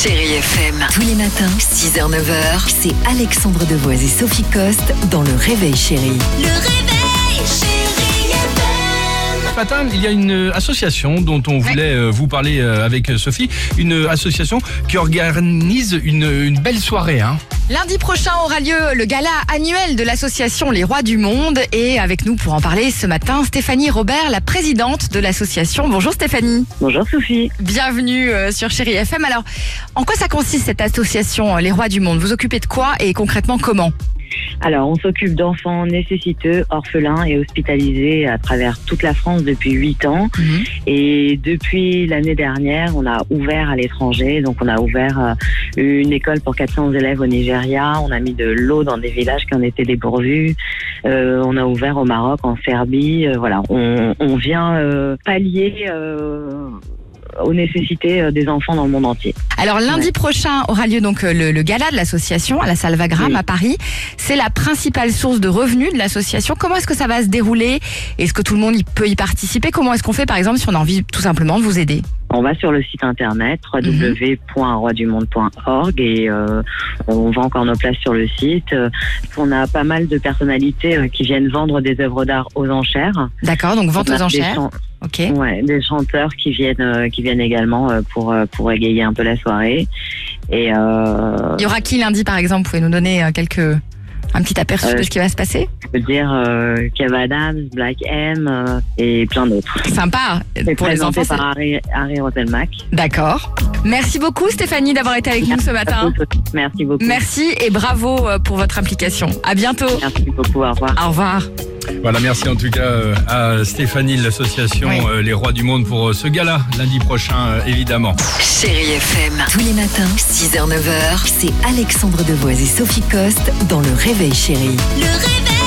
Chérie FM. Tous les matins, 6h-9h, c'est Alexandre Devoise et Sophie Coste dans Le Réveil Chérie. Le réveil, chérie FM. Ce matin, il y a une association dont on voulait euh, vous parler euh, avec euh, Sophie, une association qui organise une, une belle soirée. Hein. Lundi prochain aura lieu le gala annuel de l'association Les Rois du Monde et avec nous pour en parler ce matin Stéphanie Robert, la présidente de l'association. Bonjour Stéphanie. Bonjour Sophie. Bienvenue euh, sur Chéri FM. Alors, en quoi ça consiste cette association Les Rois du Monde? Vous occupez de quoi et concrètement comment? Alors, on s'occupe d'enfants nécessiteux, orphelins et hospitalisés à travers toute la France depuis 8 ans. Et depuis l'année dernière, on a ouvert à l'étranger. Donc, on a ouvert euh, une école pour 400 élèves au Nigeria. On a mis de l'eau dans des villages qui en étaient dépourvus. Euh, on a ouvert au Maroc, en Serbie. Euh, voilà, on, on vient euh, pallier aux nécessités euh, des enfants dans le monde entier. Alors lundi Ouais. prochain aura lieu donc euh, le, le gala de l'association à la salle Wagram Oui. à Paris. C'est la principale source de revenus de l'association. Comment est-ce que ça va se dérouler? Est-ce que tout le monde y peut y participer? Comment est-ce qu'on fait par exemple si on a envie tout simplement de vous aider? On va sur le site internet Mhm. www.roidumonde.org et euh, on vend encore nos places sur le site. Euh, On a pas mal de personnalités euh, qui viennent vendre des œuvres d'art aux enchères. D'accord, donc vente aux enchères. chan- Ok. ouais, des chanteurs qui viennent euh, qui viennent également euh, pour euh, pour égayer un peu la soirée. Et euh, Il y aura qui lundi par exemple? Vous pouvez nous donner quelques un petit aperçu Euh, de ce qui va se passer? je peux dire euh, Kev Adams, Black M euh, et plein d'autres. Sympa C'est pour les enfants. présenté par Harry, Harry. D'accord. Merci beaucoup Stéphanie d'avoir été avec nous ce matin. Merci beaucoup. Merci et bravo euh, pour votre implication. À bientôt. Merci beaucoup. Au revoir. Au revoir. Voilà, merci en tout cas euh, à Stéphanie de l'association Oui. euh, Les Rois du Monde pour euh, ce gala lundi prochain, évidemment. Chérie FM. Tous les matins, 6h-9h, c'est Alexandre Devoise et Sophie Coste dans Le Réveil Chérie. Le réveil.